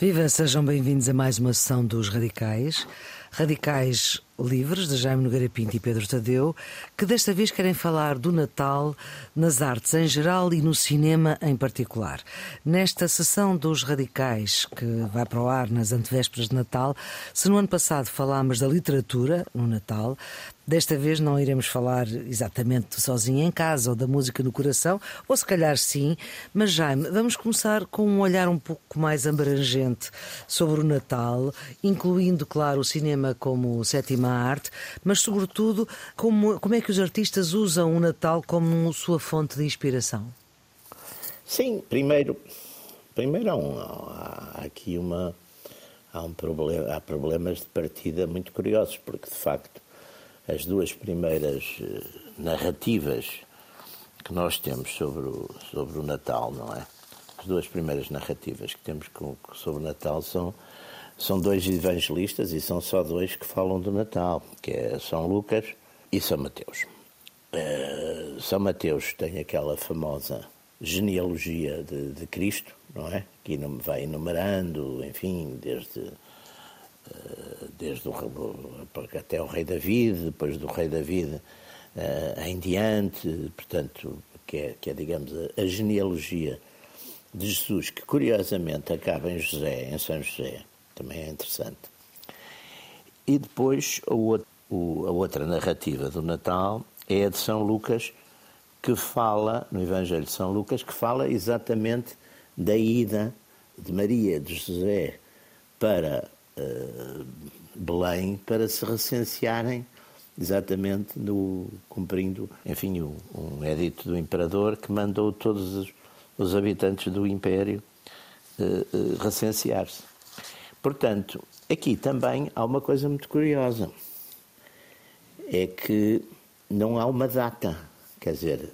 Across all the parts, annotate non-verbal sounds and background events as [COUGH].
Viva, sejam bem-vindos a mais uma sessão dos Radicais. Radicais Livres, de Jaime Nogueira Pinto e Pedro Tadeu, que desta vez querem falar do Natal nas artes em geral e no cinema em particular. Nesta sessão dos Radicais, que vai para o ar nas antevésperas de Natal, se no ano passado falámos da literatura no Natal, Desta vez não iremos falar exatamente sozinho em casa ou da música no coração, ou se calhar sim, mas Jaime, vamos começar com um olhar um pouco mais abrangente sobre o Natal, incluindo, claro, o cinema como sétima arte, mas sobretudo como, como é que os artistas usam o Natal como sua fonte de inspiração? Sim, primeiro, primeiro há, um, há aqui uma há um problema, há problemas de partida muito curiosos, porque de facto as duas primeiras eh, narrativas que nós temos sobre o, sobre o Natal, não é? As duas primeiras narrativas que temos sobre o Natal são, são dois evangelistas e são só dois que falam do Natal, que é São Lucas e São Mateus. Uh, São Mateus tem aquela famosa genealogia de, de Cristo, não é? Que vai enumerando, enfim, desde eh, desde o, até o rei David, depois do rei David uh, em diante, portanto, que é, que é digamos, a, a, genealogia de Jesus, que curiosamente acaba em José, em São José, também é interessante. E depois a, o, a outra narrativa do Natal é a de São Lucas, que fala, no Evangelho de São Lucas, que fala exatamente da ida de Maria, de José, para uh, Belém para se recensearem exatamente no cumprindo, enfim, um, um edito do imperador que mandou todos os, os habitantes do império uh, uh, recensear-se. Portanto, aqui também há uma coisa muito curiosa, é que não há uma data, quer dizer,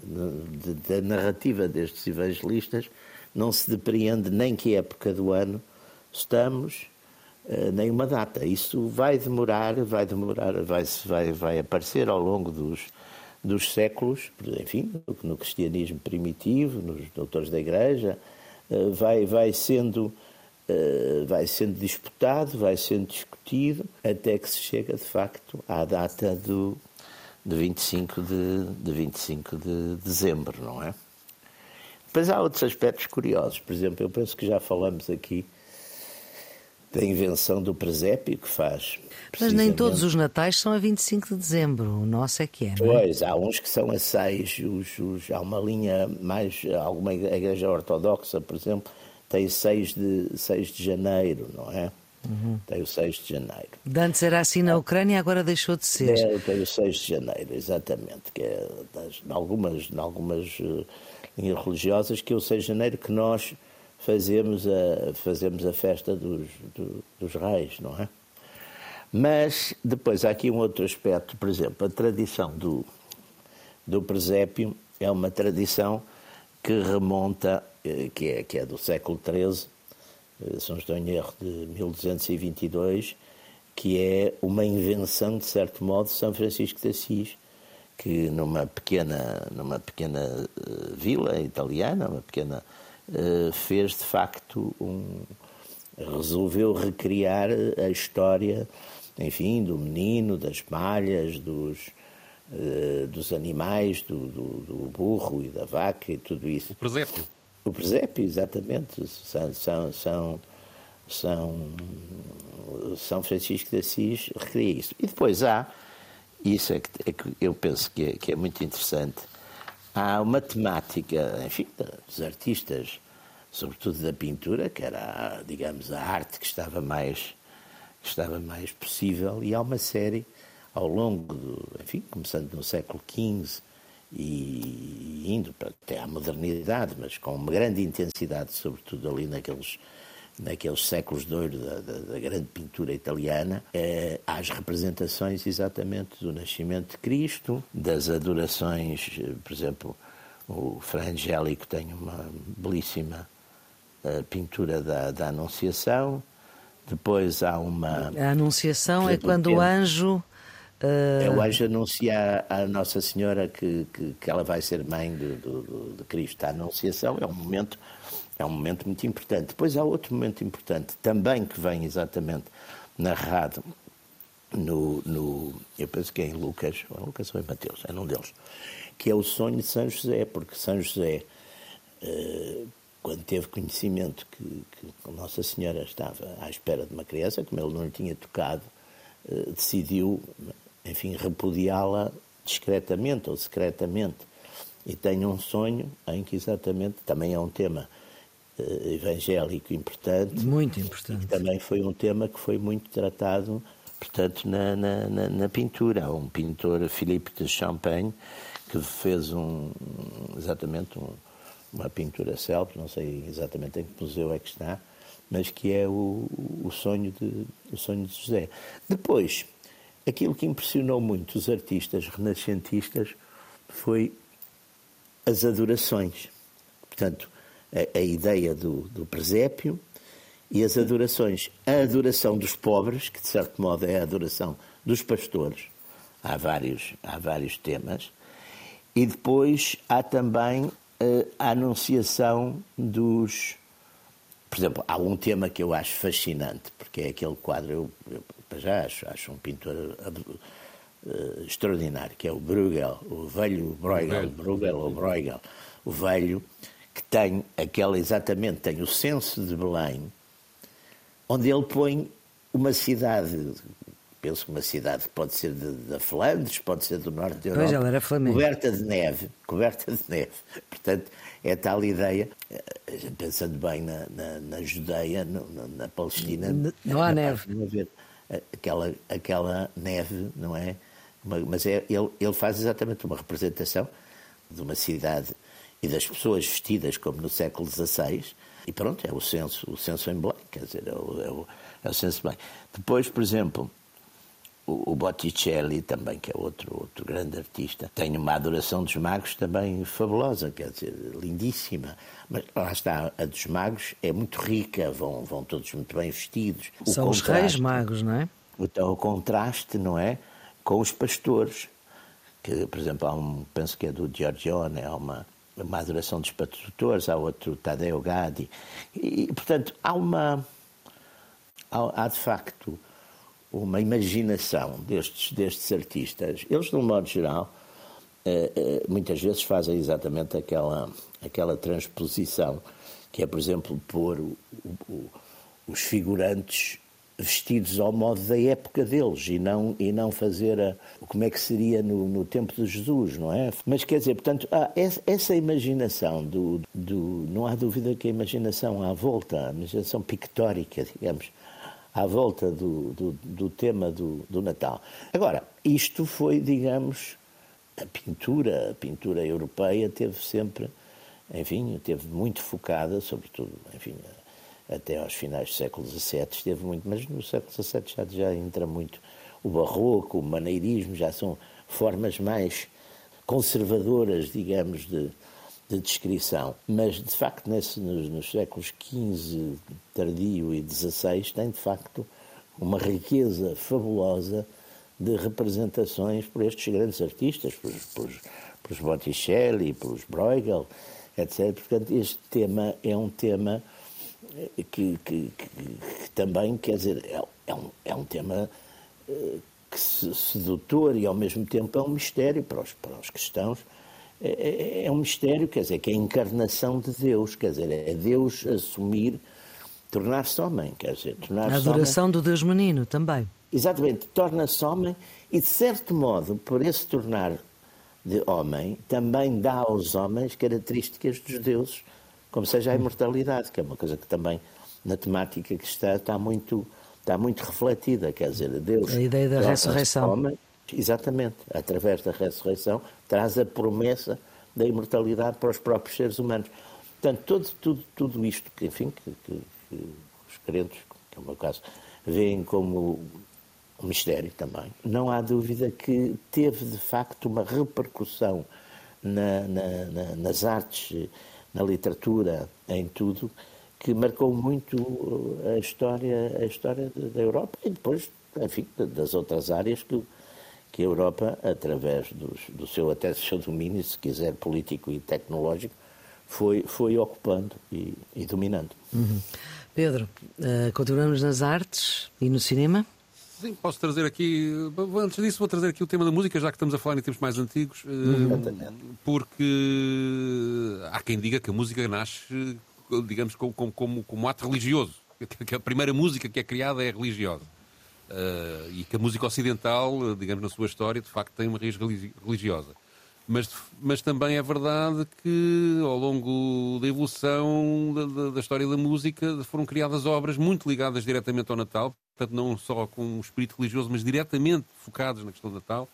da narrativa destes evangelistas não se depreende nem que época do ano estamos, eh, nem uma data. Isso vai demorar, vai demorar, vai, vai, vai aparecer ao longo dos, dos séculos, enfim, no cristianismo primitivo, nos doutores da Igreja, eh, vai, vai sendo vai sendo disputado, vai sendo discutido, até que se chega de facto à data do, de 25 de, de 25 de dezembro, não é? Depois há outros aspectos curiosos, por exemplo, eu penso que já falamos aqui da invenção do presépio que faz. Mas nem todos os natais são a 25 de dezembro, o nosso é que é. Não é? Pois, há uns que são a 6, os, os, há uma linha mais, alguma igreja ortodoxa, por exemplo, tem 6 de, 6 de janeiro, não é? Uhum. Tem o 6 de janeiro. De antes era assim na Ucrânia, agora deixou de ser. É, tem o 6 de janeiro, exatamente, que é das, em algumas, em algumas uh, linhas religiosas, que é o 6 de janeiro que nós fazemos a, fazemos a festa dos, do, dos reis, não é? Mas depois há aqui um outro aspecto, por exemplo, a tradição do, do presépio é uma tradição que remonta, eh, que é, que é do século XIII, eh, São erro, de 1222, que é uma invenção, de certo modo, de São Francisco de Assis, que numa pequena, numa pequena eh, vila italiana, uma pequena eh, fez de facto um. resolveu recriar a história, enfim, do menino, das malhas, dos, uh, dos animais, do, do, do, burro e da vaca e tudo isso. O presépio. O presépio, exatamente. São, são, são, são, São Francisco de Assis recria isso. E depois há, isso é que, é que eu penso que é, que é muito interessante, há uma temática, enfim, dos artistas, sobretudo da pintura, que era, digamos, a arte que estava mais, que estava mais possível, e há uma série ao longo do, enfim, começando no século XV e indo até à modernidade, mas com uma grande intensidade, sobretudo ali naqueles naqueles séculos de ouro da, da, da grande pintura italiana, é, as representações exatamente do nascimento de Cristo, das adorações, eh, por exemplo, o Fra Angélico tem uma belíssima uh, pintura da, da Anunciação, depois há uma... A Anunciação é quando o anjo... Uh... É o anjo anuncia à Nossa Senhora que, que, que ela vai ser mãe de, de, de Cristo. A Anunciação é um momento é um momento muito importante. Depois há outro momento importante também que vem exatamente narrado no, no eu penso que é em Lucas, ou Lucas ou em Mateus, é um deles, que é o sonho de São José, porque São José, eh, quando teve conhecimento que, que Nossa Senhora estava à espera de uma criança, como ele não lhe tinha tocado, eh, decidiu, enfim, repudiá-la discretamente ou secretamente. E tem um sonho em que exatamente, também é um tema uh, evangélico importante. Muito importante. E também foi um tema que foi muito tratado, portanto, na, na, na, na pintura. Um pintor, Philippe de Champagne, que fez um, exatamente um, uma pintura célebre, não sei exatamente em que museu é que está, mas que é o, o, sonho, de, o sonho de José. Depois, aquilo que impressionou muito os artistas renascentistas foi as adorações. Portanto, a, a ideia do, do presépio e as adorações. A adoração dos pobres, que de certo modo é a adoração dos pastores. Há vários, há vários temas. E depois há também uh, a anunciação dos. Por exemplo, há um tema que eu acho fascinante, porque é aquele quadro, eu, eu já acho, acho um pintor uh, extraordinário, que é o Bruegel, o velho Bruegel, Bruegel. Ou Bruegel, o velho, que tem aquela exatamente, tem o senso de Belém, onde ele põe uma cidade, penso que uma cidade pode ser da Flandres, pode ser do norte da Europa, pois, era coberta de neve, [LAUGHS] coberta de neve. Portanto, é tal ideia, eh, pensando bem na, na, na Judeia, no, na Palestina, não, não há neve. Haver aquela, aquela neve, não é? Mas é, ele, ele faz exatamente uma representação de uma cidade e das pessoas vestidas como no século XVI, e pronto, é o senso, o senso em Belém, quer dizer, é o, é o, é o senso Belém. Depois, por exemplo, o, o, Botticelli também, que é outro, outro grande artista, tem uma adoração dos magos também fabulosa, quer dizer, lindíssima. Mas lá está, a dos magos é muito rica, vão, vão todos muito bem vestidos. O São os reis magos, não é? Então, o contraste, não é? Com os pastores, que, por exemplo, há um, penso que é do Giorgione, há uma, uma adoração dos pastores, há outro Tadeu Gadi. E, portanto, há uma. Há, há de facto uma imaginação destes, destes artistas. Eles, de um modo geral, eh, eh, muitas vezes fazem exatamente aquela, aquela transposição, que é, por exemplo, pôr o, o, os figurantes vestidos ao modo da época deles e não, e não fazer a, como é que seria no, no tempo de Jesus, não é? Mas quer dizer, portanto, há essa imaginação do, do. Não há dúvida que a imaginação à volta, a imaginação pictórica, digamos, à volta do, do, do tema do, do Natal. Agora, isto foi, digamos, a pintura, a pintura europeia teve sempre, enfim, teve muito focada, sobretudo, enfim, até aos finais do século XVII esteve muito, mas no século XVII já, já entra muito o barroco, o maneirismo, já são formas mais conservadoras, digamos, de, de descrição. Mas, de facto, nesse, nos, nos, séculos XV, tardio e XVI, tem, de facto, uma riqueza fabulosa de representações por estes grandes artistas, pelos, pelos Botticelli, pelos Bruegel, etc. Portanto, este tema é um tema que, que, que, que também, quer dizer, é, é, um, é um tema eh, que sedutor e, ao mesmo tempo, é um mistério para os, para os cristãos é, é, é, um mistério, quer dizer, que é a encarnação de Deus, quer dizer, é Deus assumir, tornar-se homem, quer dizer, tornar-se A adoração homem. do Deus menino também. Exatamente, torna-se homem e, de certo modo, por esse tornar de homem, também dá aos homens características dos deuses, como seja a imortalidade, que é uma coisa que também na temática que está está muito está muito refletida, quer dizer, Deus. A ideia da ressurreição. Homem, exatamente, através da ressurreição, traz a promessa da imortalidade para os próprios seres humanos. Portanto, todo, tudo, tudo isto que, enfim, que, que, que os crentes, que é o meu caso, veem como um mistério também, não há dúvida que teve de facto uma repercussão na, na, na, nas artes, na literatura, em tudo, que marcou muito a história, a história da Europa e depois, enfim, das outras áreas que que a Europa, através dos, do seu até seu domínio, se quiser político e tecnológico, foi, foi ocupando e, e dominando. Uhum. Pedro, uh, continuamos nas artes e no cinema? Sim, posso trazer aqui. Antes disso, vou trazer aqui o tema da música, já que estamos a falar em tempos mais antigos, uhum. porque há quem diga que a música nasce, digamos, como, como, como ato religioso. Que a primeira música que é criada é religiosa. Uh, e que a música ocidental, digamos, na sua história, de facto tem uma raiz religiosa. Mas, mas também é verdade que ao longo da evolução da, da, da, história da música foram criadas obras muito ligadas diretamente ao Natal, portanto não só com um espírito religioso, mas diretamente focadas na questão do Natal.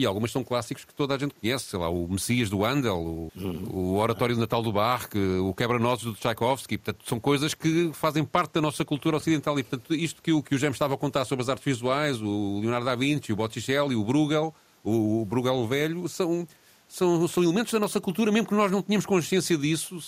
E algumas são clássicos que toda a gente conhece, sei lá, o Messias do Handel, o, o Oratório do Natal do Bach, o Quebra-Nozes do Tchaikovsky, portanto, são coisas que fazem parte da nossa cultura ocidental. E, portanto, isto que o, que o James estava a contar sobre as artes visuais, o Leonardo da Vinci, o Botticelli, o Bruegel, o, o Bruegel o Velho, são, são, são elementos da nossa cultura, mesmo que nós não tenhamos consciência disso,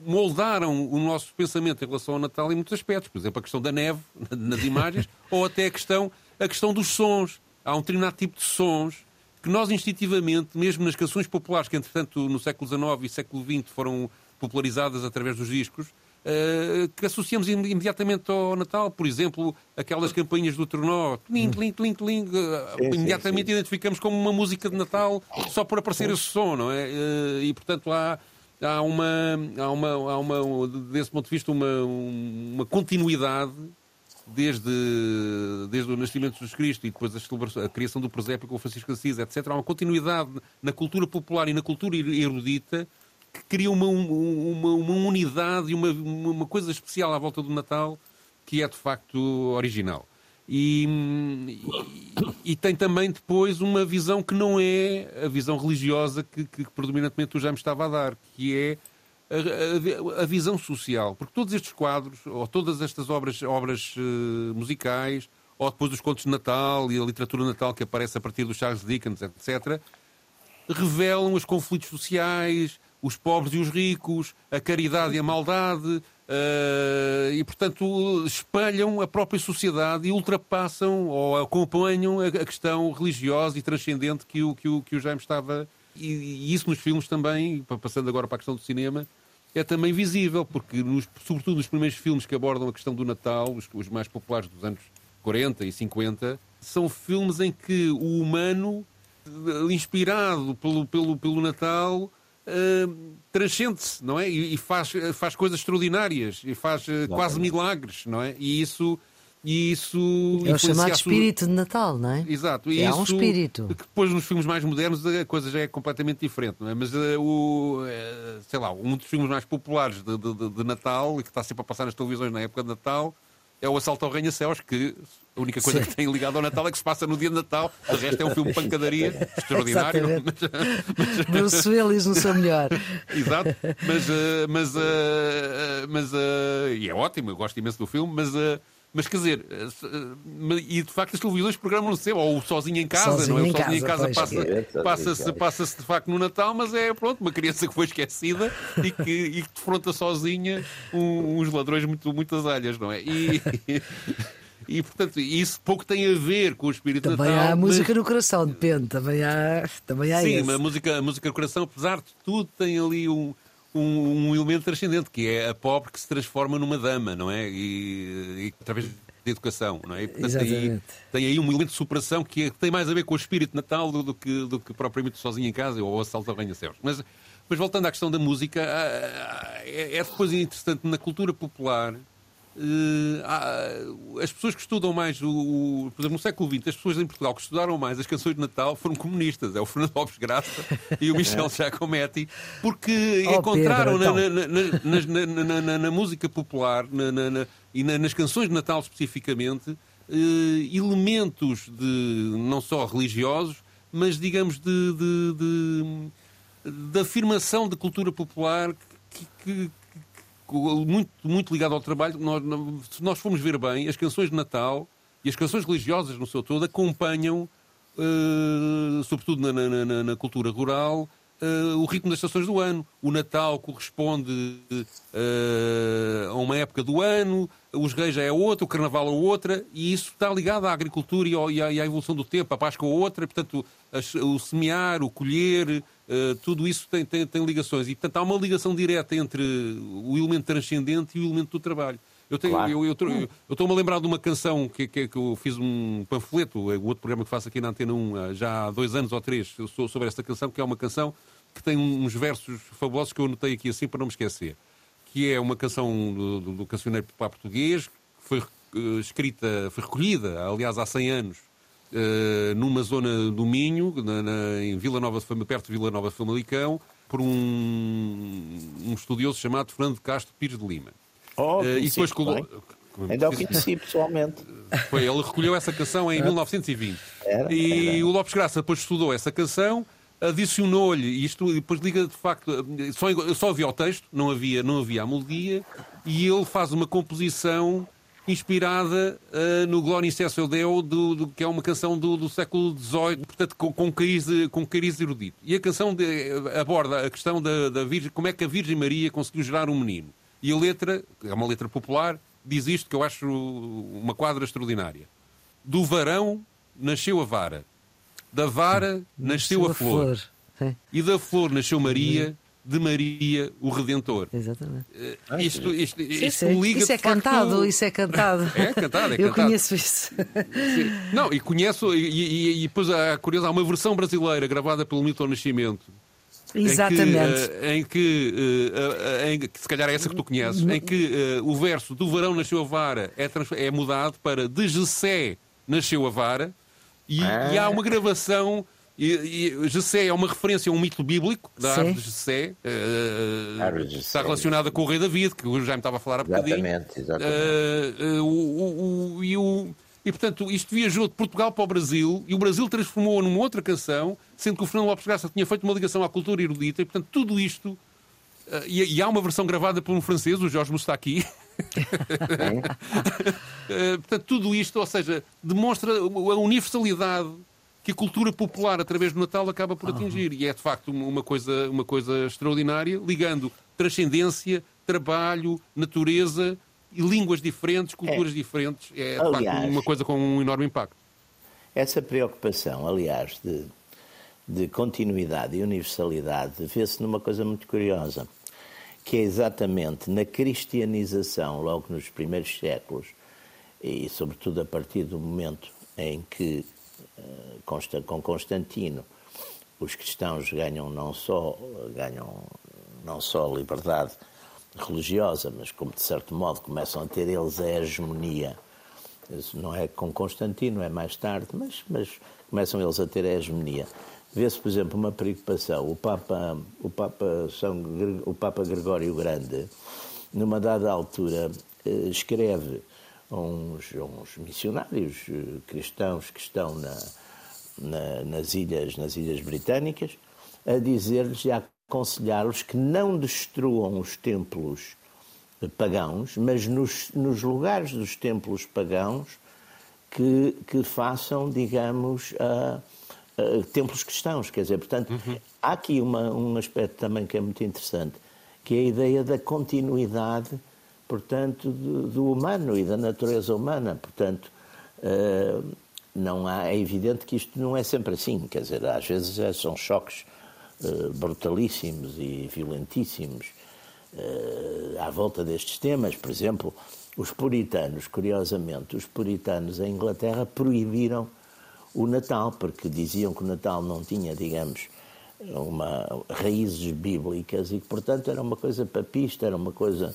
moldaram o nosso pensamento em relação ao Natal em muitos aspectos. Por exemplo, a questão da neve nas imagens, [LAUGHS] ou até a questão, a questão dos sons. Há um determinado tipo de sons que nós instintivamente, mesmo nas canções populares que, entretanto, no século XIX e século XX foram popularizadas através dos discos, uh, que associamos imediatamente ao Natal. Por exemplo, aquelas campanhas do Tornó, tling, tling, tling, tling, imediatamente sim, sim. identificamos como uma música de Natal só por aparecer esse som, não é? Uh, e, portanto, há há uma, há uma, há uma desse ponto de vista, uma, uma continuidade desde, desde o nascimento de Jesus Cristo e depois a, a criação do presépio com o Francisco Assis, etc. Há uma continuidade na cultura popular e na cultura erudita que cria uma, uma, uma unidade e uma, uma coisa especial à volta do Natal que é de facto original. E, e, e, tem também depois uma visão que não é a visão religiosa que, que predominantemente tu já me estava a dar, que é a, a, a, visão social. Porque todos estes quadros, ou todas estas obras, obras uh, musicais, ou depois dos contos de Natal e a literatura Natal que aparece a partir do Charles Dickens, etc., revelam os conflitos sociais, os pobres e os ricos, a caridade e a maldade, uh, e, portanto, espelham a própria sociedade e ultrapassam ou acompanham a, a questão religiosa e transcendente que o, que o, que o Jaime estava. E, e, isso nos filmes também, passando agora para a questão do cinema, é também visível, porque, nos, sobretudo nos primeiros filmes que abordam a questão do Natal, os, os mais populares dos anos 40 e 50, são filmes em que o humano, inspirado pelo, pelo, pelo Natal, uh, transcende-se, não é? E, e, faz, faz coisas extraordinárias e faz uh, quase milagres, não é? E isso. E isso é o chamado espírito de Natal, não é? Exato. E é isso, um espírito. Que depois nos filmes mais modernos a coisa já é completamente diferente, não é? Mas uh, o, uh, sei lá, um dos filmes mais populares de, de, de Natal e que está sempre a passar nas televisões na época de Natal é o Assalto ao Ranha-Céus, que a única coisa Sim. que tem ligado ao Natal é que se passa no dia de Natal. O resto é um filme de pancadaria [LAUGHS] extraordinário. Mas, [LAUGHS] mas... Bruce Willis no seu melhor. [LAUGHS] Exato. Mas, uh, mas, mas e é ótimo, eu gosto imenso do filme, mas. Mas quer dizer, e de facto as televisões programam-se, ou sozinho em casa, sozinho não é? O sozinho em casa passa-se passa passa de facto no Natal, mas é pronto, uma criança que foi esquecida e que, e que defronta sozinha um, uns ladrões muito, muitas alhas, não é? E, [LAUGHS] e portanto, isso pouco tem a ver com o espírito também Natal. Também há música no coração, depende, também há, também há Sim, esse. a música, a música no coração, apesar de tudo, tem ali um um, um, elemento transcendente, que é a pobre que se transforma numa dama, não é? E, e através da educação, não é? E, portanto, tem, tem, aí um elemento de superação que é, tem mais a ver com o espírito de Natal do, do, que, do que propriamente sozinho em casa ou o assalto ao ranha-céus. Mas, mas voltando à questão da música, é, é depois interessante na cultura popular as pessoas que estudam mais, o, o, por exemplo, no século XX, as pessoas em Portugal que estudaram mais as canções de Natal foram comunistas. É o Fernando [LAUGHS] Alves Graça e o Michel Giacometti, porque oh, encontraram Pedro, então. na, na, na, na, música popular e nas canções de Natal especificamente uh, elementos de não só religiosos, mas digamos de, de, de, de afirmação de cultura popular que, que muito, muito ligado ao trabalho. Nós, se nós formos ver bem, as canções de Natal e as canções religiosas no seu todo acompanham, uh, sobretudo na, na, na, na, cultura rural, uh, o ritmo das estações do ano. O Natal corresponde uh, a uma época do ano, os reis é outra, o carnaval é outra, e isso está ligado à agricultura e, ao, e, à, e à, evolução do tempo. A Páscoa é outra, portanto, o semear, o colher, Uh, tudo isso tem, tem, tem, ligações. E, portanto, há uma ligação direta entre o elemento transcendente e o elemento do trabalho. Eu tenho, claro. eu, eu, eu, eu estou-me a lembrar de uma canção que, que, que, eu fiz um panfleto, é o outro programa que faço aqui na Antena 1, já há dois anos ou três, sobre esta canção, que é uma canção que tem uns versos fabulosos que eu anotei aqui assim para não me esquecer. Que é uma canção do, do, do cancioneiro popular português, que foi uh, escrita, foi recolhida, aliás, há 100 anos, uh, numa zona do Minho, na, na, em Vila Nova de Fama, perto de Vila Nova de Famalicão, por um, um estudioso chamado Fernando Castro Pires de Lima. Oh, uh, e depois colo... Ainda o conheci pessoalmente. [LAUGHS] Foi, ele recolheu essa canção em 1920. Era, e era. o Lopes Graça depois estudou essa canção, adicionou-lhe, isto depois liga de facto, só, só havia o texto, não havia, não havia a melodia, e ele faz uma composição inspirada uh, no Glória Incessio Deo, do, do, que é uma canção do, do século XVIII, portanto, com, com, cariz, com cariz erudito. E a canção de, aborda a questão da, da Virgem, como é que a Virgem Maria conseguiu gerar um menino. E a letra, é uma letra popular, diz isto que eu acho uma quadra extraordinária. Do varão nasceu a vara, da vara nasceu, nasceu a, flor, flor. e da flor nasceu Maria de Maria, o Redentor. Exatamente. Uh, isto, isto, isto liga Isso é cantado, isso é cantado. [LAUGHS] É cantado, é Eu conheço isso. Sim. Não, e conheço, e, e, e depois há, curioso, há uma versão brasileira gravada pelo Milton Nascimento. Exatamente. Em que, uh, em, que, uh, em que, se calhar é essa que tu conheces, em que o verso do verão nasceu a vara é, é mudado para de Gessé nasceu a vara, e, ah. e há uma gravação e, e Jessé é uma referência a um mito bíblico da árvore de Jessé, uh, está relacionada com o rei David, que o Jaime estava a falar há bocadinho. Exatamente, exatamente. Uh, uh, o, o, e, o, e, portanto, isto viajou de Portugal para o Brasil e o Brasil transformou-a numa outra canção, sendo que o Fernando Lopes Graça tinha feito uma ligação à cultura erudita, e, portanto, tudo isto. E, e, há uma versão gravada por um francês, o Jorge Moustaki. [LAUGHS] portanto, tudo isto, ou seja, demonstra a universalidade que a cultura popular, através do Natal, acaba por atingir. E é, de facto, uma coisa, uma coisa extraordinária, ligando transcendência, trabalho, natureza e línguas diferentes, culturas é. diferentes. É, aliás, de facto, uma coisa com um enorme impacto. Essa preocupação, aliás, de, de continuidade e universalidade, vê-se numa coisa muito curiosa, que é exatamente na cristianização, logo nos primeiros séculos, e sobretudo a partir do momento em que com Constantino, os cristãos ganham não só ganham não só liberdade religiosa, mas como de certo modo começam a ter eles a hegemonia. Não é com Constantino, é mais tarde, mas, mas começam eles a ter a hegemonia. Vê-se, por exemplo, uma preocupação. O Papa, o Papa, São, o Papa Gregório Grande, numa dada altura, eh, escreve uns, uns missionários eh, cristãos que estão na, na, nas, ilhas, nas ilhas britânicas, a dizer-lhes e a aconselhar-los que não destruam os templos pagãos, mas nos, nos lugares dos templos pagãos que, que façam, digamos, uh, uh, templos cristãos. Quer dizer, portanto, uhum. há aqui uma, um aspecto também que é muito interessante, que é a ideia da continuidade, portanto, do, do humano e da natureza humana. Portanto, uh, não há, é evidente que isto não é sempre assim, quer dizer, às vezes é, são choques uh, brutalíssimos e violentíssimos à volta destes temas. Por exemplo, os puritanos, curiosamente, os puritanos em Inglaterra proibiram o Natal, porque diziam que o Natal não tinha, digamos, uma raízes bíblicas e que, portanto, era uma coisa papista, era uma coisa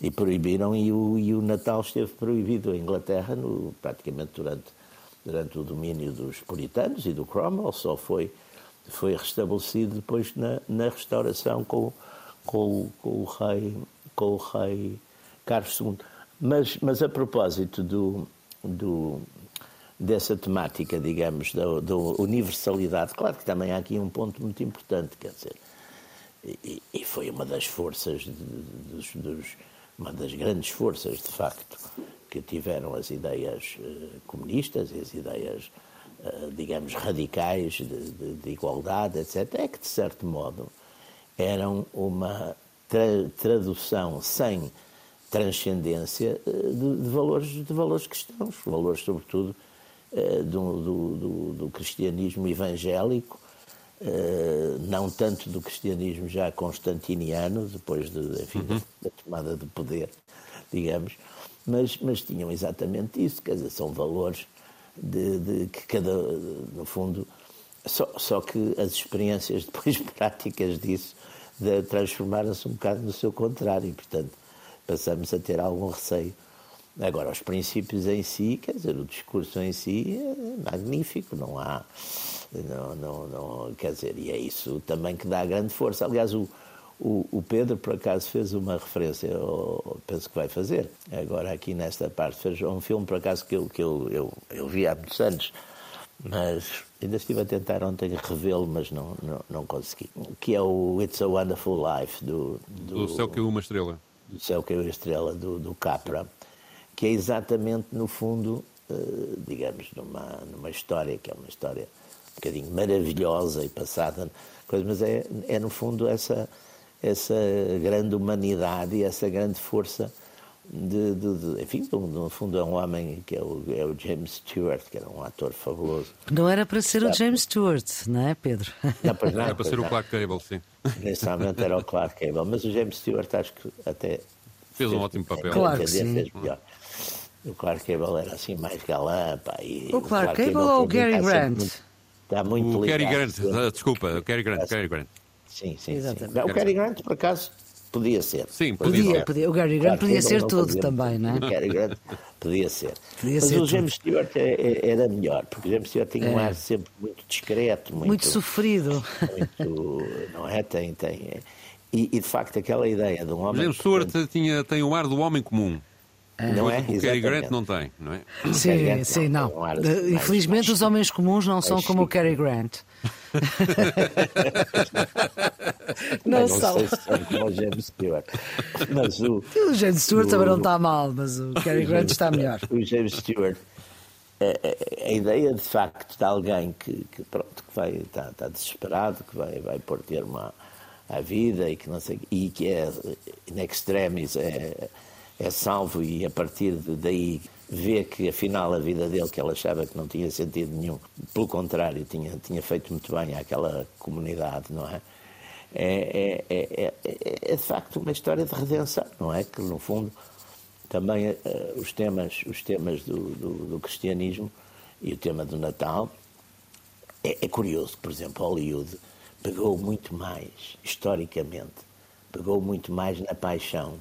e proibiram e o, e o Natal esteve proibido em Inglaterra no, praticamente durante durante o domínio dos puritanos e do Cromwell, só foi, foi restabelecido depois na, na restauração com, com, com, o rei, com o rei Carlos II. Mas, mas a propósito do, do, dessa temática, digamos, da, da, universalidade, claro que também há aqui um ponto muito importante, quer dizer, e, e foi uma das forças, de, dos, dos, uma das grandes forças, de facto, que tiveram as ideias uh, comunistas e as ideias, uh, digamos, radicais de, de, de, igualdade, etc., é que, de certo modo, eram uma tra tradução sem transcendência uh, de, de, valores, de valores cristãos, valores, sobretudo, do, do, do, do, cristianismo evangélico, não tanto do cristianismo já constantiniano, depois de, enfim, uhum. da tomada de poder, digamos, mas, mas tinham exatamente isso, quer dizer, são valores de, de que cada, no fundo, só, só que as experiências depois [LAUGHS] práticas disso de, transformaram-se um bocado no seu contrário, e, portanto, passamos a ter algum receio. Agora, os princípios em si, quer dizer, o discurso em si é magnífico, não há. Não, não, não, quer dizer, e é isso também que dá grande força. Aliás, o, o, o Pedro, por acaso, fez uma referência, eu penso que vai fazer, agora aqui nesta parte, fez um filme, por acaso, que eu, que eu, eu, eu vi há muitos anos, mas ainda estive a tentar ontem revê-lo, mas não, não, não, consegui. Que é o It's a Wonderful Life do. Do, do Céu Caiu uma Estrela. Do Céu Caiu uma Estrela, do, do Capra, que é exatamente, no fundo, uh, digamos, numa, numa história que é uma história bocadinho maravilhosa e passada, coisa, mas é, é, no fundo, essa, essa grande humanidade e essa grande força de, de, de, enfim, no fundo é um homem que é o, é o, James Stewart, que era um ator fabuloso. Não era para ser o James Stewart, não é, Pedro? Não, pois não, era para ser não. o Clark Gable, sim. Inicialmente era o Clark Gable, mas o James Stewart acho que até fez, fez um ótimo papel. Claro que sim. Fez melhor. O Clark Gable era assim mais galã, pá, e o, Clark, Clark Gable ou o Gary Grant? Está muito, o Cary Grant, desculpa, o Cary Grant, Cary Grant. Sim, sim, Exatamente. sim. O Cary Grant, por acaso, Podia ser. Sim, podia, podia. podia. O Gary Grant claro, podia ser tudo podia, também, não é? O Gary Grant podia ser. Podia Mas ser o James tudo. Stewart é, é, era melhor, porque o James Stewart tinha é. um ar sempre muito discreto. Muito, muito sofrido. Muito, não é? Tem, tem. E, e, de facto aquela ideia de um homem... O James Stewart tem... tinha, tem o ar do homem comum. Não é? O Cary Grant não tem, não é? Sim, sim, não. não. Infelizmente os homens comuns não são como o Cary Grant. [LAUGHS] não, não são. Sei se são como o James Stewart. Mas o, o James Stewart o, também não está mal, mas o Cary Grant está melhor. [LAUGHS] O James Stewart a, a, ideia de facto de alguém que, que pronto que vai está, está, desesperado que vai vai pôr termo à, à vida e que não sei e que é in extremis é, é salvo e a partir daí vê que afinal a vida dele, que ela achava que não tinha sentido nenhum, pelo contrário, tinha, tinha feito muito bem àquela comunidade, não é? É, é, é, é, de facto uma história de redenção, não é? Que no fundo também uh, os temas, os temas do, do, do, cristianismo e o tema do Natal é, é curioso, por exemplo, Hollywood pegou muito mais, historicamente, pegou muito mais na paixão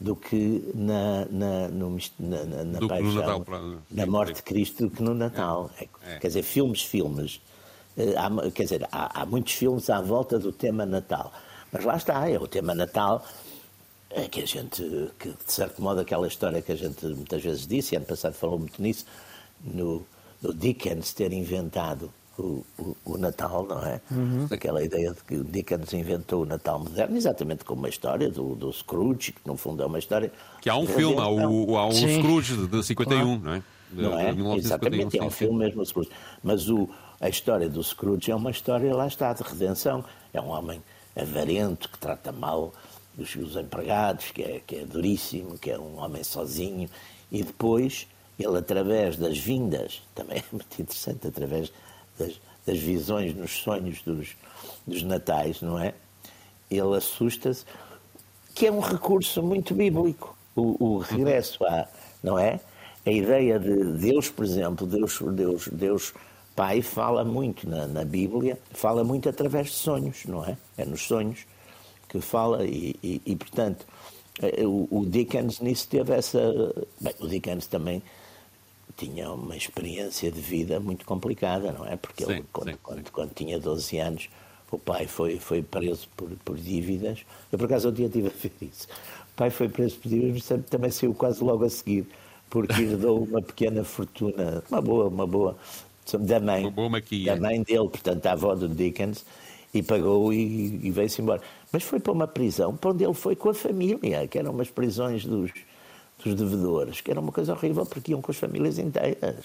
do que na, na, no, na, na, na paixão, Natal, para... na morte de Cristo, do que no Natal. É. É. Quer dizer, filmes, filmes. Eh, há, quer dizer, há, há, muitos filmes à volta do tema Natal. Mas lá está, é o tema Natal é que a gente, que de certo modo, aquela história que a gente muitas vezes disse, e ano passado falou muito nisso, no, no Dickens ter inventado o, o, o, Natal, não é? Uhum. Aquela ideia de que Dickens inventou o Natal moderno, exatamente como uma história do, do Scrooge, que no fundo é uma história. Que há um filme, há o, há um Scrooge de 51, não é? De, não é? De exatamente, é um filme mesmo o Scrooge. Mas o, a história do Scrooge é uma história, lá está, de redenção. É um homem avarento que trata mal os, os empregados, que é, que é duríssimo, que é um homem sozinho, e depois ele, através das vindas, também é muito interessante, através das, das visões nos sonhos dos, dos natais, não é? Ele assusta-se, que é um recurso muito bíblico, o, o regresso à, não é? A ideia de Deus, por exemplo, Deus, Deus, Deus Pai fala muito na, na Bíblia, fala muito através de sonhos, não é? É nos sonhos que fala e, e, e portanto, eh, o, o Dickens nisso teve essa. Bem, o Dickens também tinha uma experiência de vida muito complicada, não é? Porque sim, ele, quando, sim, quando, sim. quando, tinha 12 anos, o pai foi, foi preso por, por dívidas. Eu, por acaso, um dia tive a ver isso. O pai foi preso por dívidas, mas também saiu quase logo a seguir, porque herdou uma pequena fortuna, uma boa, uma boa, da mãe, da mãe dele, portanto, a avó do Dickens, e pagou e, e veio-se embora. Mas foi para uma prisão para onde ele foi com a família, que eram umas prisões dos dos devedores, que era uma coisa horrível porque iam com as famílias inteiras.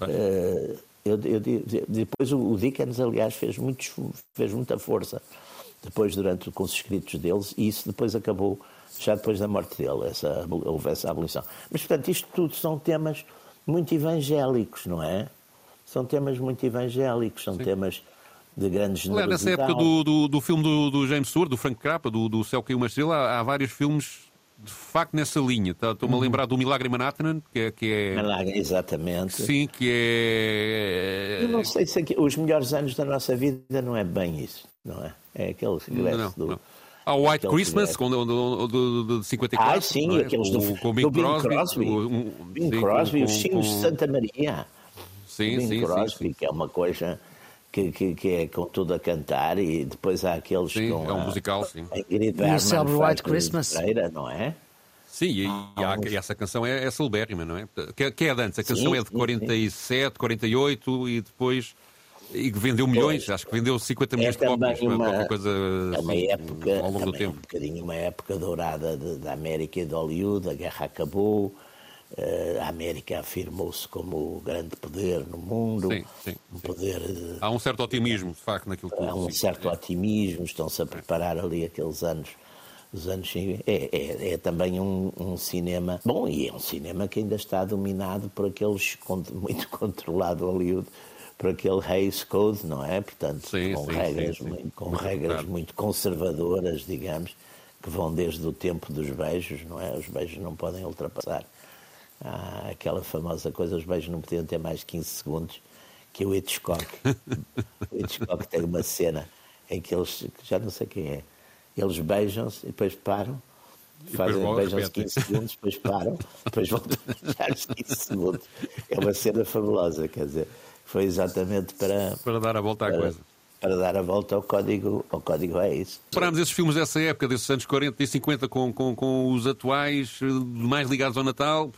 Uh, eu, eu, depois o, Dickens, aliás, fez, muitos, fez muita força depois durante com os escritos deles e isso depois acabou já depois da morte dele, essa, houve essa abolição. Mas, portanto, isto tudo são temas muito evangélicos, não é? São temas muito evangélicos, são Sim. temas de grande generosidade. Nessa época do, do, do filme do, do, James Stewart, do Frank Capra, do, do Céu Caiu uma Estrela, há, há vários filmes de facto nessa linha. Tá, estou-me a uhum. lembrar do Milagre Manhattan, que é. Que é... Milagre, exatamente. Sim, que é. Eu não sei se aqui, os melhores anos da nossa vida não é bem isso, não é? É aqueles não, do. Não. Há o White Christmas, com, do, do, do, de 54. Ah, sim, é? aqueles do, com Bing Crosby. Crosby, um, Bing Crosby com, os sinos de Santa Maria. Sim, Bing sim, Crosby, sim, sim. que é uma coisa que, que, que, é com tudo a cantar e depois há aqueles sim, com é um a, musical, sim. A Ingrid e o Celebrate White Christmas. Freira, não é? Sim, e, e, há, e, essa canção é, é celebérrima, não é? Que, que é de antes, a canção sim, é de 47, sim. 48 e depois e vendeu milhões, acho que vendeu 50 milhões é de cópias, uma, coisa é uma assim, época, ao longo do tempo. um bocadinho uma época dourada da América e de Hollywood, a guerra acabou, a América afirmou-se como o grande poder no mundo, sim, sim, um poder de, há um certo otimismo de facto naquilo tudo. Há um certo é. otimismo, estão-se a preparar ali aqueles anos os anos é, é, é também um, um, cinema bom e é um cinema que ainda está dominado por aqueles [LAUGHS] muito controlado Hollywood por aquele Hays Code, não é? Portanto, com regras, muito, com regras claro. muito conservadoras, digamos, que vão desde o tempo dos beijos, não é? Os beijos não podem ultrapassar. Ah, aquela famosa coisa, os beijos não podiam ter mais de 15 segundos, que o Hitchcock, o [LAUGHS] Hitchcock tem uma cena em que eles, já não sei quem é, eles beijam-se e depois param, fazem beijam-se 15 segundos, depois param, [LAUGHS] depois voltam a beijar os 15 segundos. É uma cena fabulosa, quer dizer, foi exatamente para... Para dar a volta à coisa para dar a volta ao código, ao código é isso. Parámos esses filmes dessa época, desses anos 40 e 50, com, com, com os atuais, eh, mais ligados ao Natal.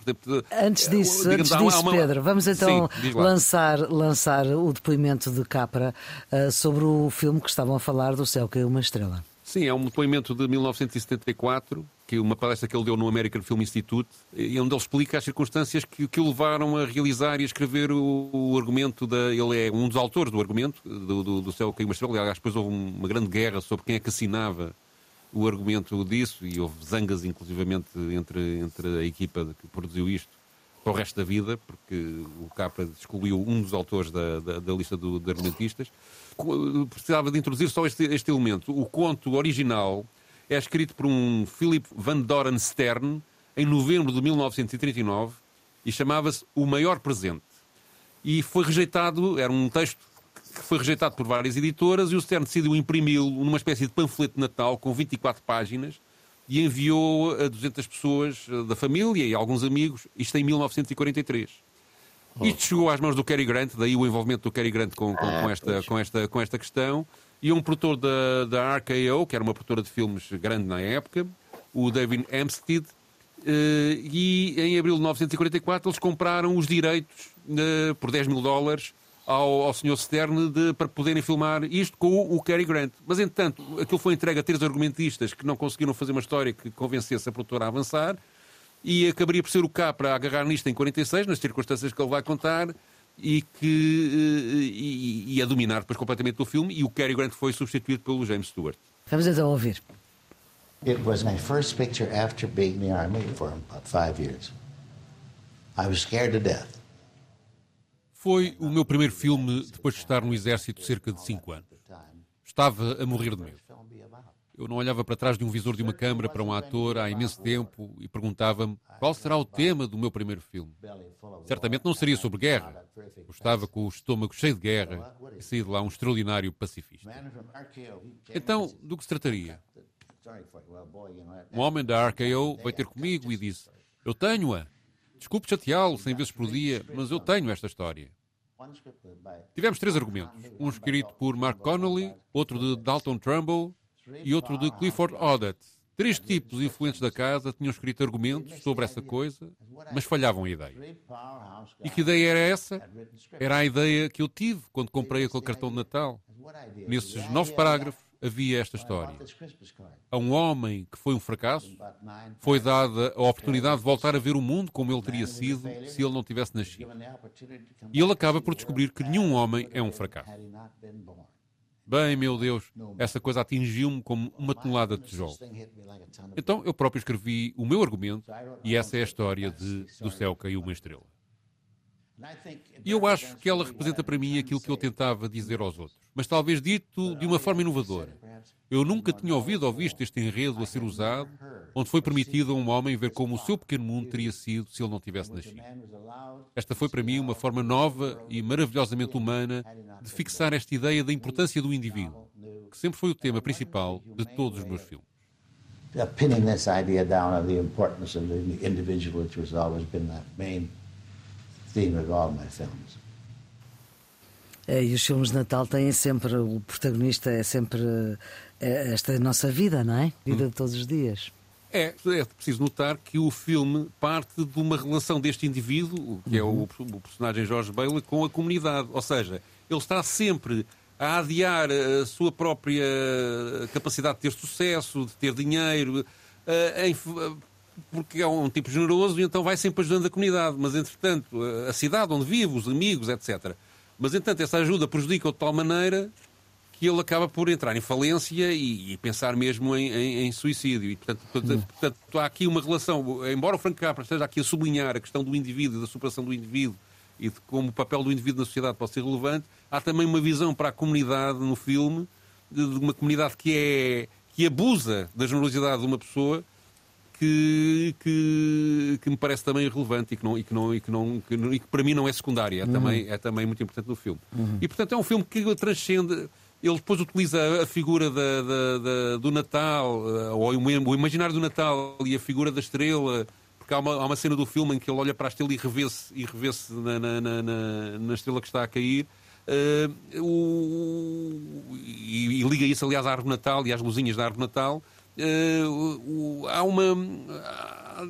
Antes disso, digamos, antes disso uma... Pedro, vamos então Sim, lançar, lançar o depoimento de Capra uh, sobre o filme que estavam a falar do Céu Caiu uma Estrela. Sim, é um depoimento de 1974, que uma palestra que ele deu no American Film Institute, e onde ele explica as circunstâncias que, que o levaram a realizar e a escrever o, o argumento da. Ele é um dos autores do argumento, do, do, do Céu Caiu uma Estrela. Aliás, depois houve uma grande guerra sobre quem é que assinava o argumento disso, e houve zangas, inclusivamente, entre, entre a equipa que produziu isto para o resto da vida, porque o Capra excluiu um dos autores da, da, da lista do, de argumentistas. Precisava de introduzir só este, este elemento. O conto original é escrito por um Philip Van Doren Stern em novembro de 1939 e chamava-se O Maior Presente. E foi rejeitado, era um texto que foi rejeitado por várias editoras e o Stern decidiu imprimi-lo numa espécie de panfleto de Natal com 24 páginas e enviou a 200 pessoas eh, da família e alguns amigos, isto em 1943. Oh. Isto chegou às mãos do Cary Grant, daí o envolvimento do Cary Grant com, com, ah, com, esta, com, esta, com esta questão, e um produtor da, da RKO, que era uma produtora de filmes grande na época, o David Amstead, eh, e em abril de 1944 eles compraram os direitos eh, por 10 mil dólares ao, ao Sr. Stern de, para poderem filmar isto com o, o Cary Grant. Mas, entretanto, aquilo foi entregue a três argumentistas que não conseguiram fazer uma história que convencesse a produtora a avançar e acabaria por ser o K para agarrar nisto em 46, nas circunstâncias que ele vai contar, e, que, eh, e, e a dominar depois completamente o filme, e o Cary Grant foi substituído pelo James Stewart. Vamos então ouvir. It was my first picture after being in the army for about five years. I was scared to death. Foi o meu primeiro filme depois de estar no exército cerca de 5 anos. Estava a morrer de medo. Eu não olhava para trás de um visor de uma câmara para um ator há imenso tempo e perguntava-me qual será o tema do meu primeiro filme. Certamente não seria sobre guerra. Eu estava com o estômago cheio de guerra e saí de lá um extraordinário pacifista. Então, do que se trataria? Um homem da RKO veio ter comigo e disse: Eu tenho-a. Desculpe chateá-lo cem vezes por dia, mas eu tenho esta história. Tivemos três argumentos. Um escrito por Mark Connolly, outro de Dalton Trumbull e outro de Clifford Odette. Três tipos influentes da casa tinham escrito argumentos sobre essa coisa, mas falhavam a ideia. E que ideia era essa? Era a ideia que eu tive quando comprei aquele cartão de Natal. Nesses nove parágrafos, havia esta história. A um homem que foi um fracasso, foi dada a oportunidade de voltar a ver o mundo como ele teria sido se ele não tivesse nascido. E ele acaba por descobrir que nenhum homem é um fracasso. Bem, meu Deus, essa coisa atingiu-me como uma tonelada de tijolo. Então eu próprio escrevi o meu argumento e essa é a história de Do Céu Caiu uma Estrela. E eu acho que ela representa para mim aquilo que eu tentava dizer aos outros, mas talvez dito de uma forma inovadora. Eu nunca tinha ouvido ou visto este enredo a ser usado, onde foi permitido a um homem ver como o seu pequeno mundo teria sido se ele não tivesse nascido. Esta foi para mim uma forma nova e maravilhosamente humana de fixar esta ideia da importância do indivíduo, que sempre foi o tema principal de todos os meus filmes. Pinning this idea down of the importance of the individual, which has always been the main theme of all my films. É, e os filmes de Natal têm sempre, o protagonista é sempre é, esta nossa vida, não é? Vida de todos os dias. É, é preciso notar que o filme parte de uma relação deste indivíduo, que é o, o personagem Jorge Bailey, com a comunidade. Ou seja, ele está sempre a adiar a sua própria capacidade de ter sucesso, de ter dinheiro, eh, em, porque é um tipo generoso e então vai sempre ajudando a comunidade. Mas, entretanto, a cidade onde vive, os amigos, etc. Mas, entretanto, essa ajuda prejudica-o de tal maneira que ele acaba por entrar em falência e, e pensar mesmo em, em, em, suicídio. E, portanto, portanto, portanto, há aqui uma relação, embora o Frank Capra esteja aqui a sublinhar a questão do indivíduo, da superação do indivíduo e de como o papel do indivíduo na sociedade pode ser relevante, há também uma visão para a comunidade no filme, de, de uma comunidade que, é, que abusa da generosidade de uma pessoa que, que, que, me parece também relevante e que, não, e que, não, e que, não, que, e que para mim não é secundária, é, uhum. também, é também muito importante no filme. Uhum. E portanto é um filme que transcende. Ele depois utiliza a figura da, da, da, do Natal, eh, ou o imaginário do Natal e a figura da estrela, porque há uma, há uma cena do filme em que ele olha para a estrela e revê-se e revê na, na, na, na, estrela que está a cair. Uh, o, e, e, liga isso, aliás, à árvore Natal e às luzinhas da árvore Natal. Uh, há uma. Há,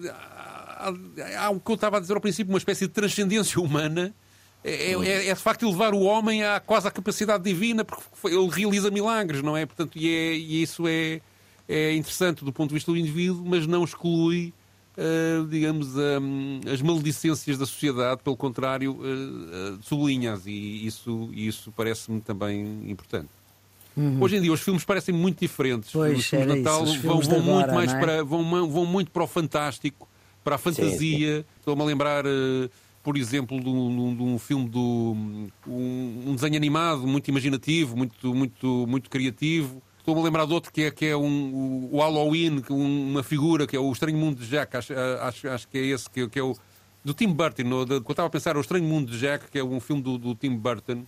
há, há, o que eu estava a dizer ao princípio, uma espécie de transcendência humana. É, é, é, de facto levar o homem à quase à capacidade divina, porque ele realiza milagres, não é? Portanto, e, é, e isso é, é interessante do ponto de vista do indivíduo, mas não exclui, uh, digamos, um, as maledicências da sociedade, pelo contrário, uh, uh, sublinha-as, e isso, isso parece-me também importante. Uhum. Hoje em dia os filmes parecem muito diferentes. Pois, os filmes de Natal vão, vão agora, muito mais é? para vão, vão muito para o fantástico, para a fantasia. Estou-me a lembrar, uh, por exemplo, de um, de um filme do um, um, desenho animado muito imaginativo, muito muito muito criativo. Estou-me a lembrar de outro que é, que é um, o Halloween, uma figura que é o Estranho Mundo de Jack, acho, acho, acho que é esse, que, que é o do Tim Burton. No, de, quando estava a pensar, o Estranho Mundo de Jack, que é um filme do, do Tim Burton,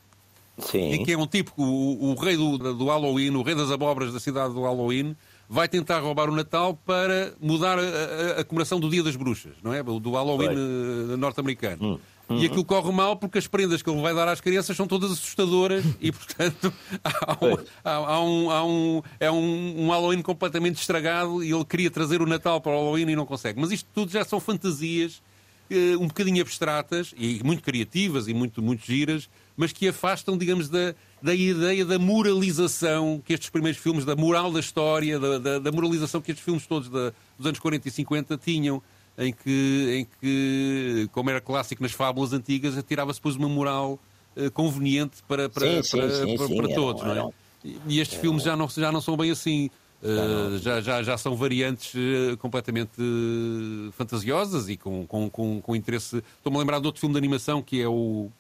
Sim. em que é um tipo, o, o rei do, do Halloween, o rei das abóboras da cidade do Halloween, vai tentar roubar o Natal para mudar a, a, a comemoração do Dia das Bruxas, não é? Do Halloween eh, norte-americano. Hum. Uhum. E aquilo corre mal porque as prendas que ele vai dar às crianças são todas assustadoras [LAUGHS] e, portanto, há um, há, há um, há um, é um, um, Halloween completamente estragado e ele queria trazer o Natal para o Halloween e não consegue. Mas isto tudo já são fantasias uh, um bocadinho abstratas e muito criativas e muito, muito giras, mas que afastam, digamos, da, da ideia da moralização que estes primeiros filmes, da moral da história, da, da, da moralização que estes filmes todos da, dos anos 40 e 50 tinham, em que, em que como era clássico nas fábulas antigas, atirava-se depois uma moral uh, conveniente para, para, sim, para, sim, para, sim, para todos, não, é? E estes filmes já não, já não são bem assim. Uh, já, já, já são variantes uh, completamente uh, fantasiosas e com, com, com, com interesse. Estou-me a lembrar de outro filme de animação que é o,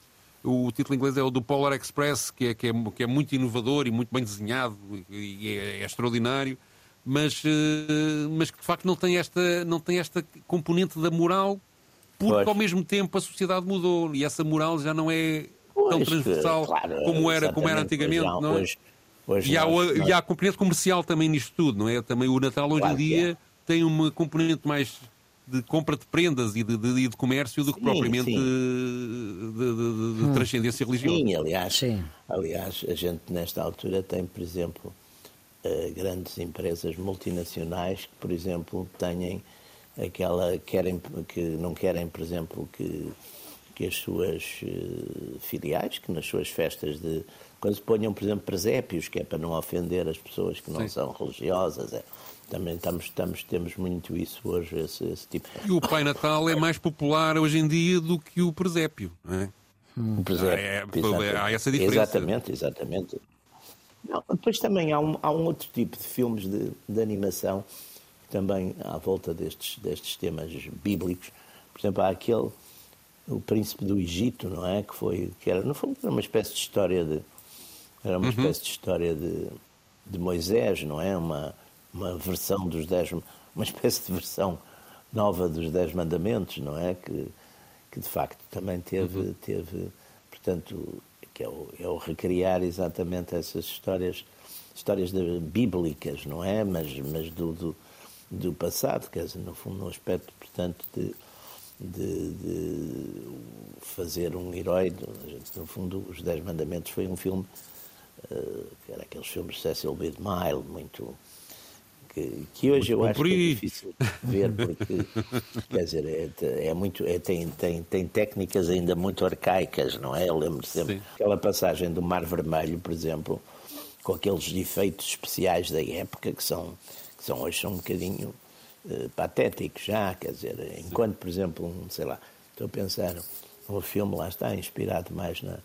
o título inglês é o do Polar Express, que é, que é, que é muito inovador e muito bem desenhado e é, é extraordinário, mas, mas que de facto não tem, esta, não tem esta componente da moral, porque pois. ao mesmo tempo a sociedade mudou e essa moral já não é pois, tão transversal claro, como, era, como era antigamente, já, não é? Hoje, hoje e, há, nós, e há a componente comercial também nisto tudo, não é? Também o Natal hoje claro em dia é. tem uma componente mais de compra de prendas e de, de, de comércio do que sim, propriamente sim. de, de, hum. transcendência religiosa. Sim, aliás, sim. aliás, a gente nesta altura tem, por exemplo, uh, grandes empresas multinacionais que, por exemplo, têm aquela querem que não querem, por exemplo, que que as suas uh, filiais, que nas suas festas de quando se ponham, por exemplo, presépios, que é para não ofender as pessoas que não sim. são religiosas, é, também estamos, estamos, temos muito isso hoje, esse, esse tipo. E o Pai Natal é mais popular hoje em dia do que o presépio, não é? Hum. presépio, é, há essa diferença. Exatamente, exatamente. Não, depois também há um, há um outro tipo de filmes de, de animação, também à volta destes, destes temas bíblicos. Por exemplo, há aquele o príncipe do Egito, não é? Que foi, que era, no fundo, era uma espécie de história de, era uma uhum. espécie de história de, de Moisés, não é? Uma, uma versão dos dez, uma [LAUGHS] espécie de versão nova dos Dez Mandamentos, não é? Que, que de facto também teve, uhum. teve portanto, que é o, é o, recriar exatamente essas histórias, histórias de, bíblicas, não é? Mas, mas do, do, do, passado, quer dizer, no fundo, no aspecto, portanto, de, de, de fazer um herói, no fundo, Os Dez Mandamentos foi um filme, que era aqueles filmes de Cecil B. DeMille, muito que, que hoje eu acho que é difícil ver, porque, [LAUGHS] quer dizer, é, é muito, é, tem, tem, tem técnicas ainda muito arcaicas, não é? Eu lembro sempre Sim. aquela passagem do Mar Vermelho, por exemplo, com aqueles efeitos especiais da época que são, que são hoje são um bocadinho uh, patéticos já, quer dizer, enquanto, por exemplo, um, sei lá, estou a pensar, um filme lá está inspirado mais na,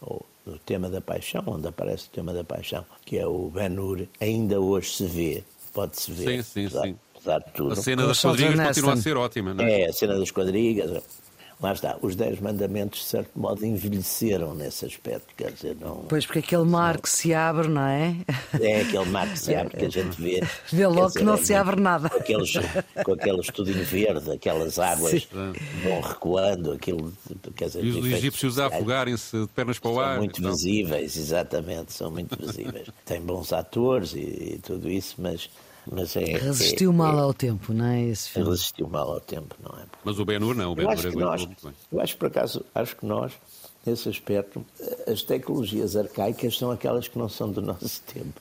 ou, no tema da paixão, onde aparece o tema da paixão, que é o Ben-Hur, ainda hoje se vê pode-se ver. Sim, sim, apesar, sim. Apesar de tudo. A cena das quadrigas continua a ser ótima, não é? É, a cena das quadrigas. Lá está, os Dez Mandamentos, de certo modo, envelheceram nesse aspecto, quer dizer, não... Pois, porque aquele mar que se abre, não é? É, aquele mar que se abre, que a gente vê... Vê logo dizer, que não é, se abre nada. Com, aqueles, com aquele estudinho verde, aquelas águas Sim. vão recuando, aquilo... Quer dizer, e os egípcios a afogarem-se de pernas para o ar. São muito visíveis, exatamente, são muito visíveis. [LAUGHS] Tem bons atores e, e tudo isso, mas mas é, resistiu é, mal é, ao tempo, não é? Esse filme. Resistiu mal ao tempo, não é? Mas o Ben-Hur não, o Ben-Hur aguentou nós, muito bem. Eu acho, por acaso, acho que nós, nesse aspecto, as tecnologias arcaicas são aquelas que não são do [LAUGHS] nosso tempo.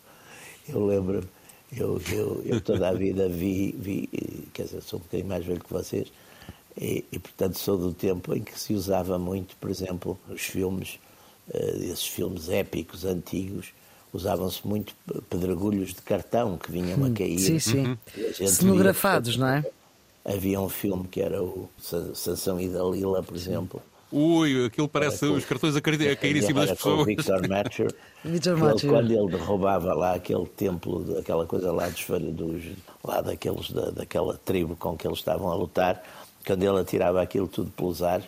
Eu lembro eu, eu, eu toda a vida vi, vi, quer dizer, sou um bocadinho mais velho que vocês, e, e, portanto sou do tempo em que se usava muito, por exemplo, os filmes, uh, esses filmes épicos, antigos, usavam-se muito pedregulhos de cartão que vinham a hum, cair. Sim, sim. Cenografados, não é? Havia um filme que era o Sansão e Dalila, por exemplo. Ui, aquilo parece os cartões a cair, a cair em cima das pessoas. Victor Matcher. [LAUGHS] Victor Matcher. Quando ele derrubava lá aquele templo, aquela coisa lá dos, dos lá daqueles, da, daquela tribo com que eles estavam a lutar, quando ele atirava aquilo tudo pelos ares,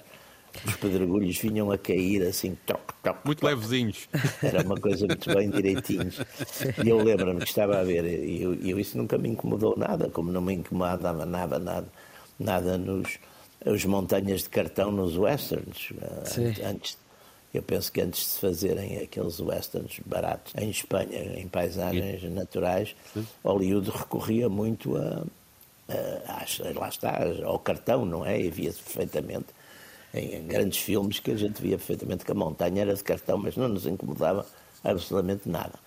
os pedregulhos vinham a cair assim, toc, toc. Muito toc. levezinhos. Era uma coisa muito bem direitinhos. E eu lembro-me que estava a ver, e eu, eu, isso nunca me incomodou nada, como não me incomodava nada, nada, nada nos os montanhas de cartão nos westerns. Sim. Antes, eu penso que antes de se fazerem aqueles westerns baratos em Espanha, em paisagens Sim. naturais, Sim. Hollywood recorria muito a, a, a, lá está, ao cartão, não é? E via-se perfeitamente em grandes filmes que a gente via perfeitamente que a montanha era de cartão, mas não nos incomodava absolutamente nada.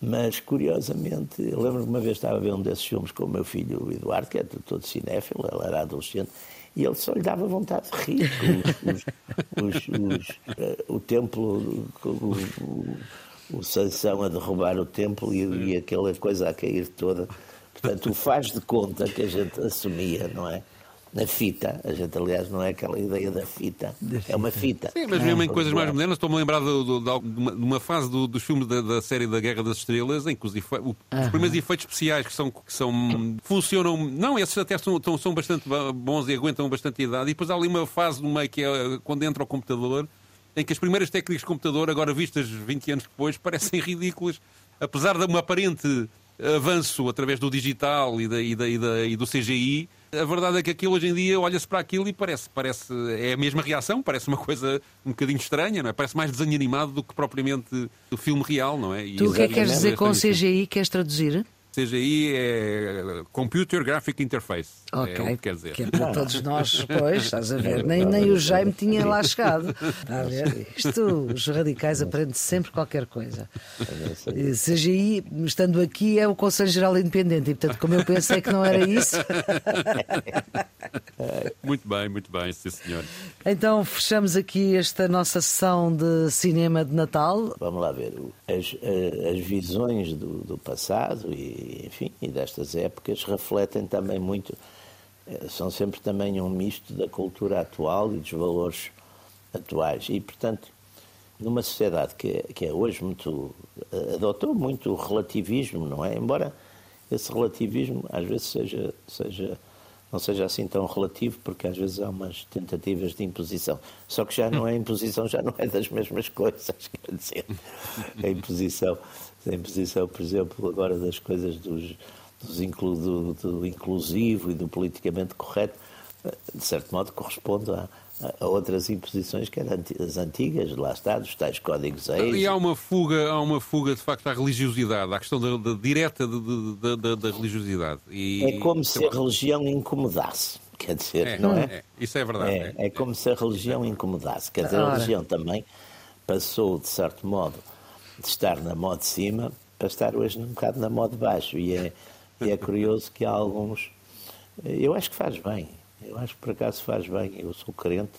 Mas, curiosamente, eu lembro que uma vez estava a ver um desses filmes com o meu filho, o Eduardo, que é todo cinéfilo, ele era adolescente, e ele só lhe dava vontade de rir. Os, os, os, uh, o templo, o, o, Sansão a derrubar o templo e, e aquela coisa a cair toda. Portanto, o faz de conta que a gente assumia, não é? Na fita. A gente, aliás, não é aquela ideia da fita, é uma fita. Sim, mas mesmo em ah, coisas mais modernas, estou-me a lembrar de, de, de, uma, de uma fase do, dos filmes da, da, série da Guerra das Estrelas, em que os, efe... os primeiros efeitos especiais que são, que são funcionam, não, esses até são, são bastante bons e aguentam bastante idade, e depois há ali uma fase no meio que é quando entra o computador, em que as primeiras técnicas de computador, agora vistas 20 anos depois, [LAUGHS] parecem ridículas, apesar de uma aparente avanço através do digital e, da, e, da, e, da, e do CGI, a verdade é que aquilo hoje em dia olha-se para aquilo e parece, parece é a mesma reação, parece uma coisa um bocadinho estranha, não é? Parece mais desenho animado do que propriamente o filme real, não é? E tu o que é que queres dizer com CGI? Queres traduzir? CGI é Computer Graphic Interface. Ok. É o que quer dizer. Que é para todos nós, [LAUGHS] pois, estás a ver. Nem, nem o Jaime tinha lá chegado. Está a ver? Isto, os radicais aprendem sempre qualquer coisa. CGI, estando aqui, é o Conselho Geral Independente. E, portanto, como eu pensei que não era isso. [LAUGHS] Muito bem, muito bem, sim senhor. Então, fechamos aqui esta nossa sessão de cinema de Natal. Vamos lá ver. As, eh, as visões do, do passado e enfim, e destas épocas refletem também muito, eh, são sempre também um misto da cultura atual e dos valores atuais. E, portanto, numa sociedade que é, que é hoje muito. Eh, adotou muito relativismo, não é? Embora esse relativismo às vezes seja, seja não seja assim tão relativo, porque às vezes há umas tentativas de imposição. Só que já não é imposição, já não é das mesmas coisas, [LAUGHS] quer dizer, a imposição, a imposição, por exemplo, agora das coisas dos, dos inclu, do, do inclusivo e do politicamente correto, de certo modo corresponde a, a outras imposições que eram as antigas, lá está, dos tais códigos ex. E há uma fuga, há uma fuga de facto à religiosidade, à questão da, da direta da, da, da, religiosidade. E, é como se a religião incomodasse, [LAUGHS] quer dizer, é, não é? é? Isso é verdade. É, é, como se a religião incomodasse, quer dizer, a religião também passou, de certo modo, de estar na moda de cima para estar hoje um bocado na moda de baixo. E é, e é curioso que há alguns. Eu acho que faz bem, eu acho que por acaso faz bem, eu sou crente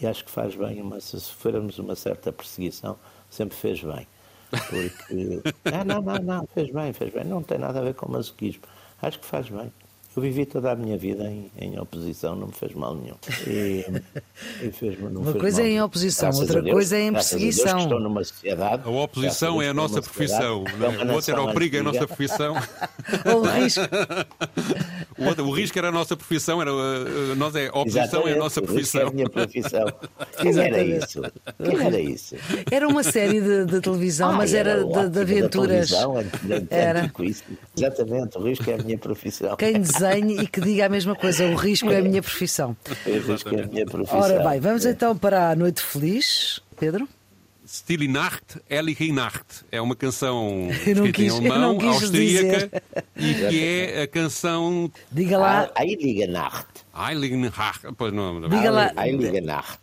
e acho que faz bem, mas se sofrermos uma certa perseguição, sempre fez bem. Porque. [LAUGHS] ah, não, não, não, fez bem, fez bem. Não tem nada a ver com masoquismo. Acho que faz bem. Eu vivi toda a minha vida em, em oposição, não me fez mal nenhum. E, e fez, Uma fez coisa mal. é em oposição, Graças outra Deus, coisa é em perseguição. A, estou numa sociedade, a oposição é a nossa profissão. É? O outro era o perigo, é a nossa profissão. [LAUGHS] o risco. O, outro, o risco era a nossa profissão, era, uh, nós é, a oposição Exatamente, é a nossa profissão. É a minha profissão. [LAUGHS] Quem era isso? Quem era isso? Era uma série de, de televisão, ah, mas era, era de, de, aventuras. era. Exatamente, o risco é a minha profissão. Quem desenhe e que diga a mesma coisa, o risco é a minha profissão. O risco é a minha profissão. Ora bem, vamos então para a Noite Feliz, Pedro. Stille Nacht, Ehrliche Nacht. É uma canção [LAUGHS] escrita quis, em alemão, austríaca, dizer. e que é [LAUGHS] a canção. Diga lá. Heilige Nacht. Heilige Nacht. Pois não, Diga lá. Heilige Nacht.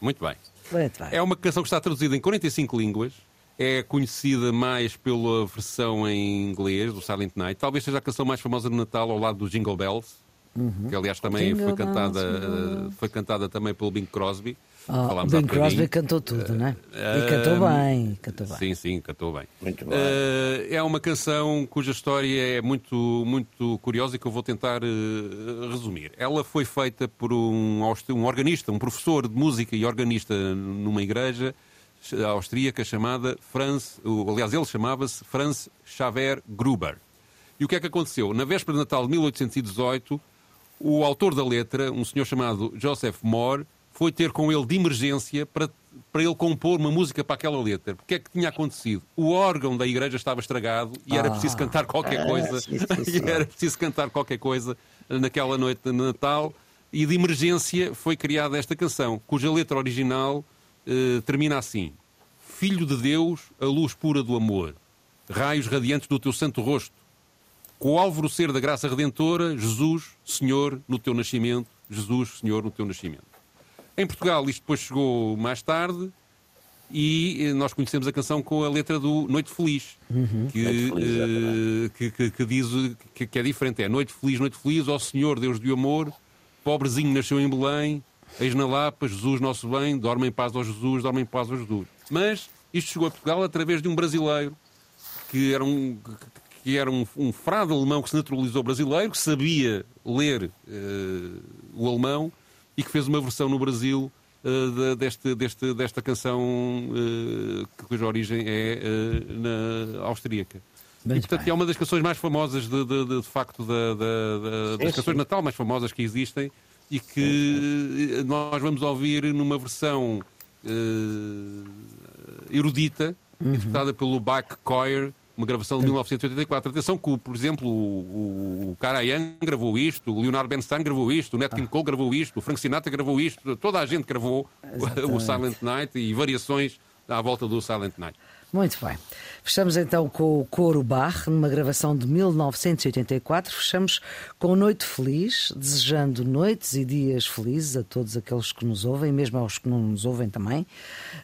Muito bem. Muito bem. É uma canção que está traduzida em 45 línguas. É conhecida mais pela versão em inglês do Silent Night. Talvez seja a canção mais famosa do Natal ao lado do Jingle Bells. Uhum. Que aliás também foi cantada, foi cantada também pelo Bing Crosby. Oh, Bing Crosby cantou tudo, não é? E cantou bem, cantou bem. Sim, sim, cantou bem. Muito bem. Uh, é uma canção cuja história é muito, muito curiosa e que eu vou tentar uh, resumir. Ela foi feita por um, um organista, um professor de música e organista numa igreja austríaca chamada Franz, aliás, ele chamava-se Franz Xaver Gruber. E o que é que aconteceu? Na véspera de Natal de 1818, o autor da letra, um senhor chamado Joseph Moore, foi ter com ele de emergência para, para ele compor uma música para aquela letra. Porque é que tinha acontecido? O órgão da igreja estava estragado e era preciso cantar qualquer ah, coisa. [LAUGHS] e era preciso cantar qualquer coisa naquela noite de Natal. E de emergência foi criada esta canção, cuja letra original termina assim: Filho de Deus, a luz pura do amor, raios radiantes do teu santo rosto, com o alvorecer da graça redentora, Jesus, Senhor, no teu nascimento, Jesus, Senhor, no teu nascimento. Em Portugal isto depois chegou mais tarde e eh, nós conhecemos a canção com a letra do Noite Feliz, uhum. que, Feliz uh, que, que, que, diz que, que, é diferente. É Noite Feliz, Noite Feliz, ó Senhor Deus do amor, pobrezinho nasceu em Belém, eis na Lapa, Jesus nosso bem, dorme em paz ao Jesus, dorme em paz ao Jesus. Mas isto chegou a Portugal através de um brasileiro que era um, que era um, um frade alemão que se naturalizou brasileiro, que sabia ler uh, o alemão e que fez uma versão no Brasil uh, de, deste, deste, desta canção uh, cuja origem é uh, na austríaca. E, portanto, bem. é uma das canções mais famosas, de, de, de, de facto, das canções de Natal mais famosas que existem e que nós vamos ouvir numa versão erudita, uhum. interpretada pelo Bach Coyer, uma gravação de 1984. Atenção que, por exemplo, o, o Karajan gravou isto, o Leonardo Bernstein gravou isto, o Nat King Cole gravou isto, o Frank Sinatra gravou isto, toda a gente gravou Exatamente. o Silent Night e variações à volta do Silent Night. Muito bem. Fechamos então com o Coro Bar, numa gravação de 1984. Fechamos com Noite Feliz, desejando noites e dias felizes a todos aqueles que nos ouvem, mesmo aos que não nos ouvem também.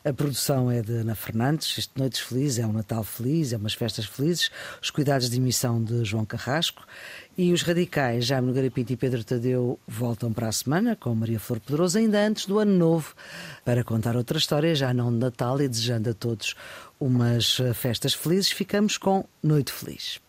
A produção é de Ana Fernandes. Este Noites Felizes é um Natal feliz, é umas festas felizes. Os cuidados de emissão de João Carrasco. E os radicais, Jaime Pinto e Pedro Tadeu, voltam para a semana com Maria Flor Pedroso, ainda antes do Ano Novo, para contar outra história, já não de Natal, e desejando a todos umas festas felizes, ficamos com Noite Feliz.